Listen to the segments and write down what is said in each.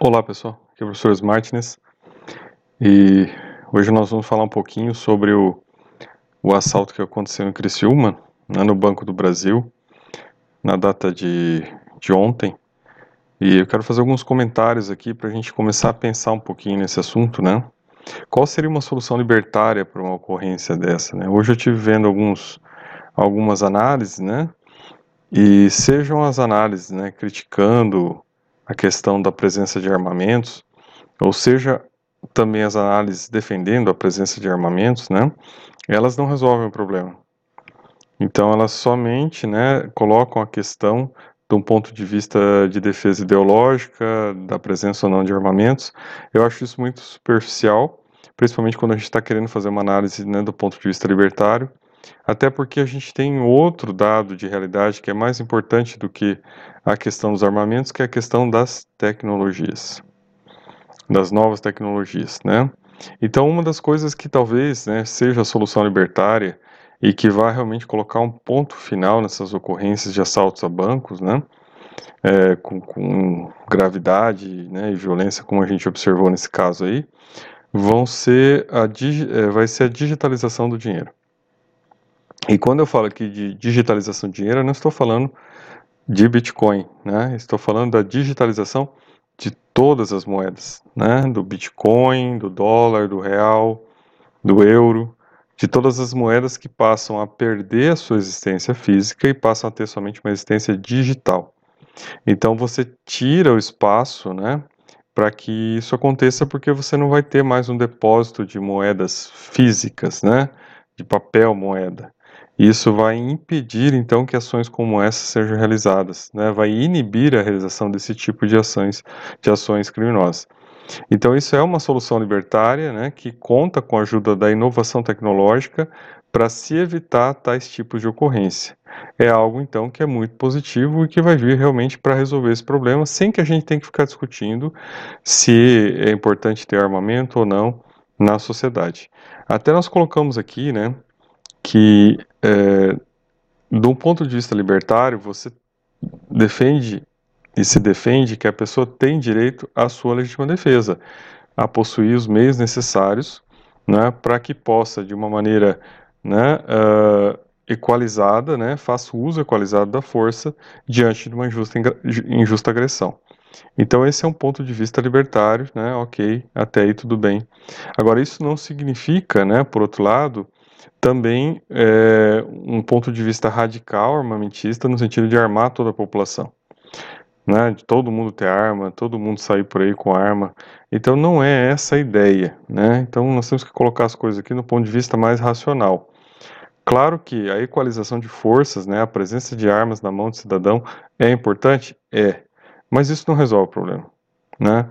Olá pessoal, aqui é o professor Smartness e hoje nós vamos falar um pouquinho sobre o, o assalto que aconteceu em Criciúma, né, no Banco do Brasil, na data de, de ontem. E eu quero fazer alguns comentários aqui para a gente começar a pensar um pouquinho nesse assunto, né? Qual seria uma solução libertária para uma ocorrência dessa? Né? Hoje eu estive vendo alguns, algumas análises, né? E sejam as análises, né, criticando a questão da presença de armamentos, ou seja, também as análises defendendo a presença de armamentos, né, elas não resolvem o problema. Então, elas somente né, colocam a questão de um ponto de vista de defesa ideológica, da presença ou não de armamentos. Eu acho isso muito superficial, principalmente quando a gente está querendo fazer uma análise né, do ponto de vista libertário, até porque a gente tem outro dado de realidade que é mais importante do que a questão dos armamentos, que é a questão das tecnologias, das novas tecnologias, né? Então, uma das coisas que talvez né, seja a solução libertária e que vai realmente colocar um ponto final nessas ocorrências de assaltos a bancos, né? É, com, com, gravidade né, e violência, como a gente observou nesse caso aí, vão ser a, é, vai ser a digitalização do dinheiro. E quando eu falo aqui de digitalização de dinheiro, eu não estou falando de Bitcoin, né? Estou falando da digitalização de todas as moedas, né? Do Bitcoin, do dólar, do real, do euro, de todas as moedas que passam a perder a sua existência física e passam a ter somente uma existência digital. Então você tira o espaço, né? Para que isso aconteça, porque você não vai ter mais um depósito de moedas físicas, né? De papel moeda. Isso vai impedir, então, que ações como essa sejam realizadas, né? vai inibir a realização desse tipo de ações, de ações criminosas. Então, isso é uma solução libertária né, que conta com a ajuda da inovação tecnológica para se evitar tais tipos de ocorrência. É algo, então, que é muito positivo e que vai vir realmente para resolver esse problema, sem que a gente tenha que ficar discutindo se é importante ter armamento ou não na sociedade. Até nós colocamos aqui, né, que, é, de um ponto de vista libertário, você defende e se defende que a pessoa tem direito à sua legítima defesa, a possuir os meios necessários né, para que possa, de uma maneira né, uh, equalizada, né, faça uso equalizado da força diante de uma injusta, injusta agressão. Então esse é um ponto de vista libertário, né, ok, até aí tudo bem. Agora isso não significa, né, por outro lado, também é, um ponto de vista radical armamentista no sentido de armar toda a população. Né, de todo mundo ter arma, todo mundo sair por aí com arma. Então não é essa a ideia. Né? Então nós temos que colocar as coisas aqui no ponto de vista mais racional. Claro que a equalização de forças, né, a presença de armas na mão do cidadão é importante? É. Mas isso não resolve o problema. Né?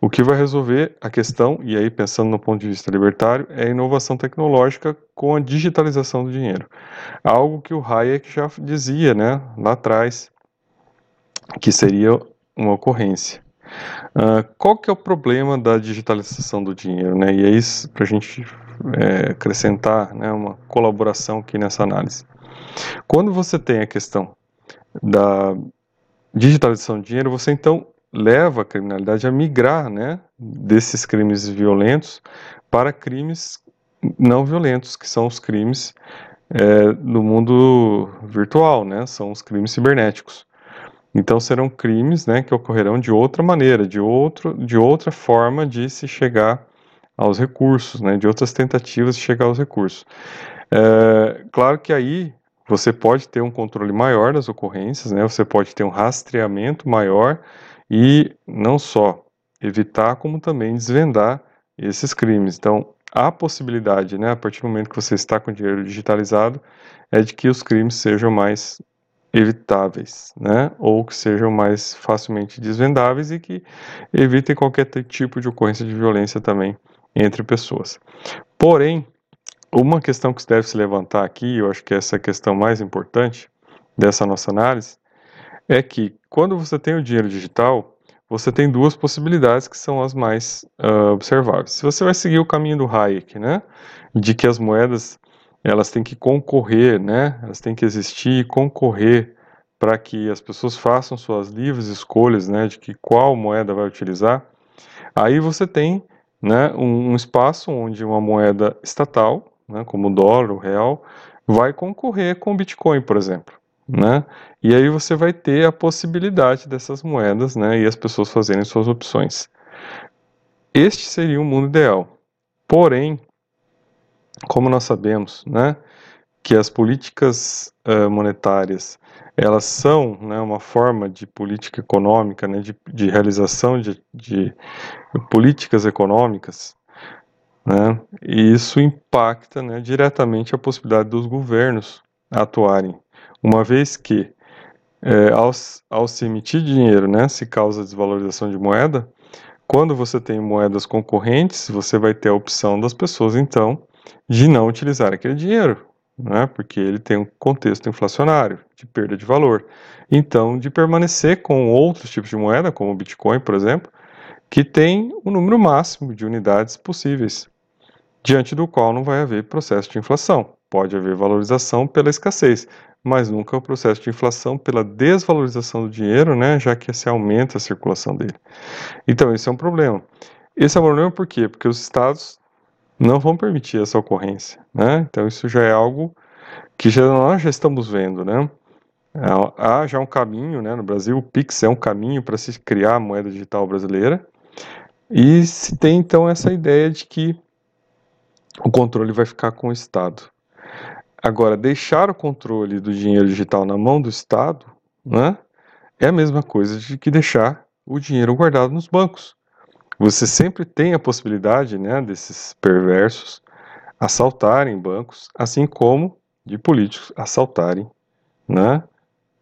O que vai resolver a questão, e aí pensando no ponto de vista libertário, é a inovação tecnológica com a digitalização do dinheiro. Algo que o Hayek já dizia né, lá atrás, que seria uma ocorrência. Uh, qual que é o problema da digitalização do dinheiro? Né? E é isso para a gente é, acrescentar né, uma colaboração aqui nessa análise. Quando você tem a questão da digitalização do dinheiro, você então leva a criminalidade a migrar né, desses crimes violentos para crimes não violentos, que são os crimes é, do mundo virtual, né, são os crimes cibernéticos. Então serão crimes né, que ocorrerão de outra maneira, de, outro, de outra forma de se chegar aos recursos, né, de outras tentativas de chegar aos recursos. É, claro que aí você pode ter um controle maior das ocorrências, né, você pode ter um rastreamento maior e não só evitar, como também desvendar esses crimes. Então, a possibilidade, né, a partir do momento que você está com dinheiro digitalizado, é de que os crimes sejam mais evitáveis, né, ou que sejam mais facilmente desvendáveis e que evitem qualquer tipo de ocorrência de violência também entre pessoas. Porém, uma questão que deve se levantar aqui, eu acho que essa é a questão mais importante dessa nossa análise, é que quando você tem o dinheiro digital, você tem duas possibilidades que são as mais uh, observáveis. Se você vai seguir o caminho do Hayek, né, de que as moedas elas têm que concorrer, né, elas têm que existir e concorrer para que as pessoas façam suas livres escolhas, né, de que qual moeda vai utilizar, aí você tem, né, um, um espaço onde uma moeda estatal, né, como o dólar, o real, vai concorrer com o Bitcoin, por exemplo, né? E aí você vai ter a possibilidade dessas moedas, né, e as pessoas fazerem suas opções. Este seria um mundo ideal. Porém, como nós sabemos, né, que as políticas uh, monetárias elas são né, uma forma de política econômica, né, de, de realização de, de, políticas econômicas, né, e isso impacta né, diretamente a possibilidade dos governos atuarem, uma vez que é, ao, ao se emitir dinheiro, né, se causa desvalorização de moeda, quando você tem moedas concorrentes, você vai ter a opção das pessoas, então, de não utilizar aquele dinheiro, né, porque ele tem um contexto inflacionário, de perda de valor. Então, de permanecer com outros tipos de moeda, como o Bitcoin, por exemplo, que tem o um número máximo de unidades possíveis, diante do qual não vai haver processo de inflação. Pode haver valorização pela escassez, mas nunca o processo de inflação pela desvalorização do dinheiro, né, já que se aumenta a circulação dele. Então, esse é um problema. Esse é um problema por quê? Porque os estados não vão permitir essa ocorrência, né? Então isso já é algo que já, nós já estamos vendo, né? Há já um caminho, né? No Brasil, o Pix é um caminho para se criar a moeda digital brasileira e se tem então essa ideia de que o controle vai ficar com o Estado. Agora, deixar o controle do dinheiro digital na mão do Estado, né? É a mesma coisa de que deixar o dinheiro guardado nos bancos. Você sempre tem a possibilidade, né, desses perversos assaltarem bancos, assim como de políticos assaltarem, né,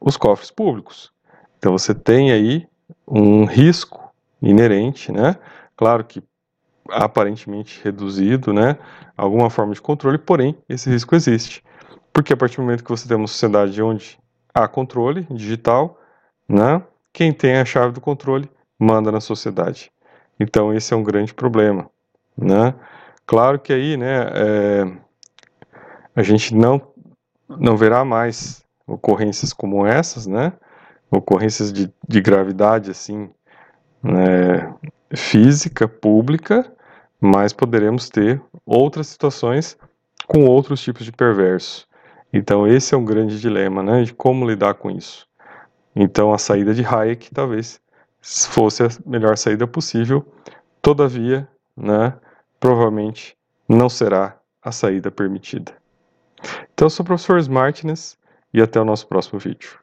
os cofres públicos. Então você tem aí um risco inerente, né? Claro que aparentemente reduzido, né? Alguma forma de controle, porém esse risco existe. Porque a partir do momento que você tem uma sociedade onde há controle digital, né? Quem tem a chave do controle manda na sociedade. Então esse é um grande problema, né? Claro que aí, né, é, a gente não não verá mais ocorrências como essas, né? Ocorrências de, de gravidade assim, né, física, pública, mas poderemos ter outras situações com outros tipos de perverso. Então esse é um grande dilema, né, de como lidar com isso. Então a saída de Hayek talvez fosse a melhor saída possível, todavia, né, provavelmente não será a saída permitida. Então, eu sou o professor Smartness e até o nosso próximo vídeo.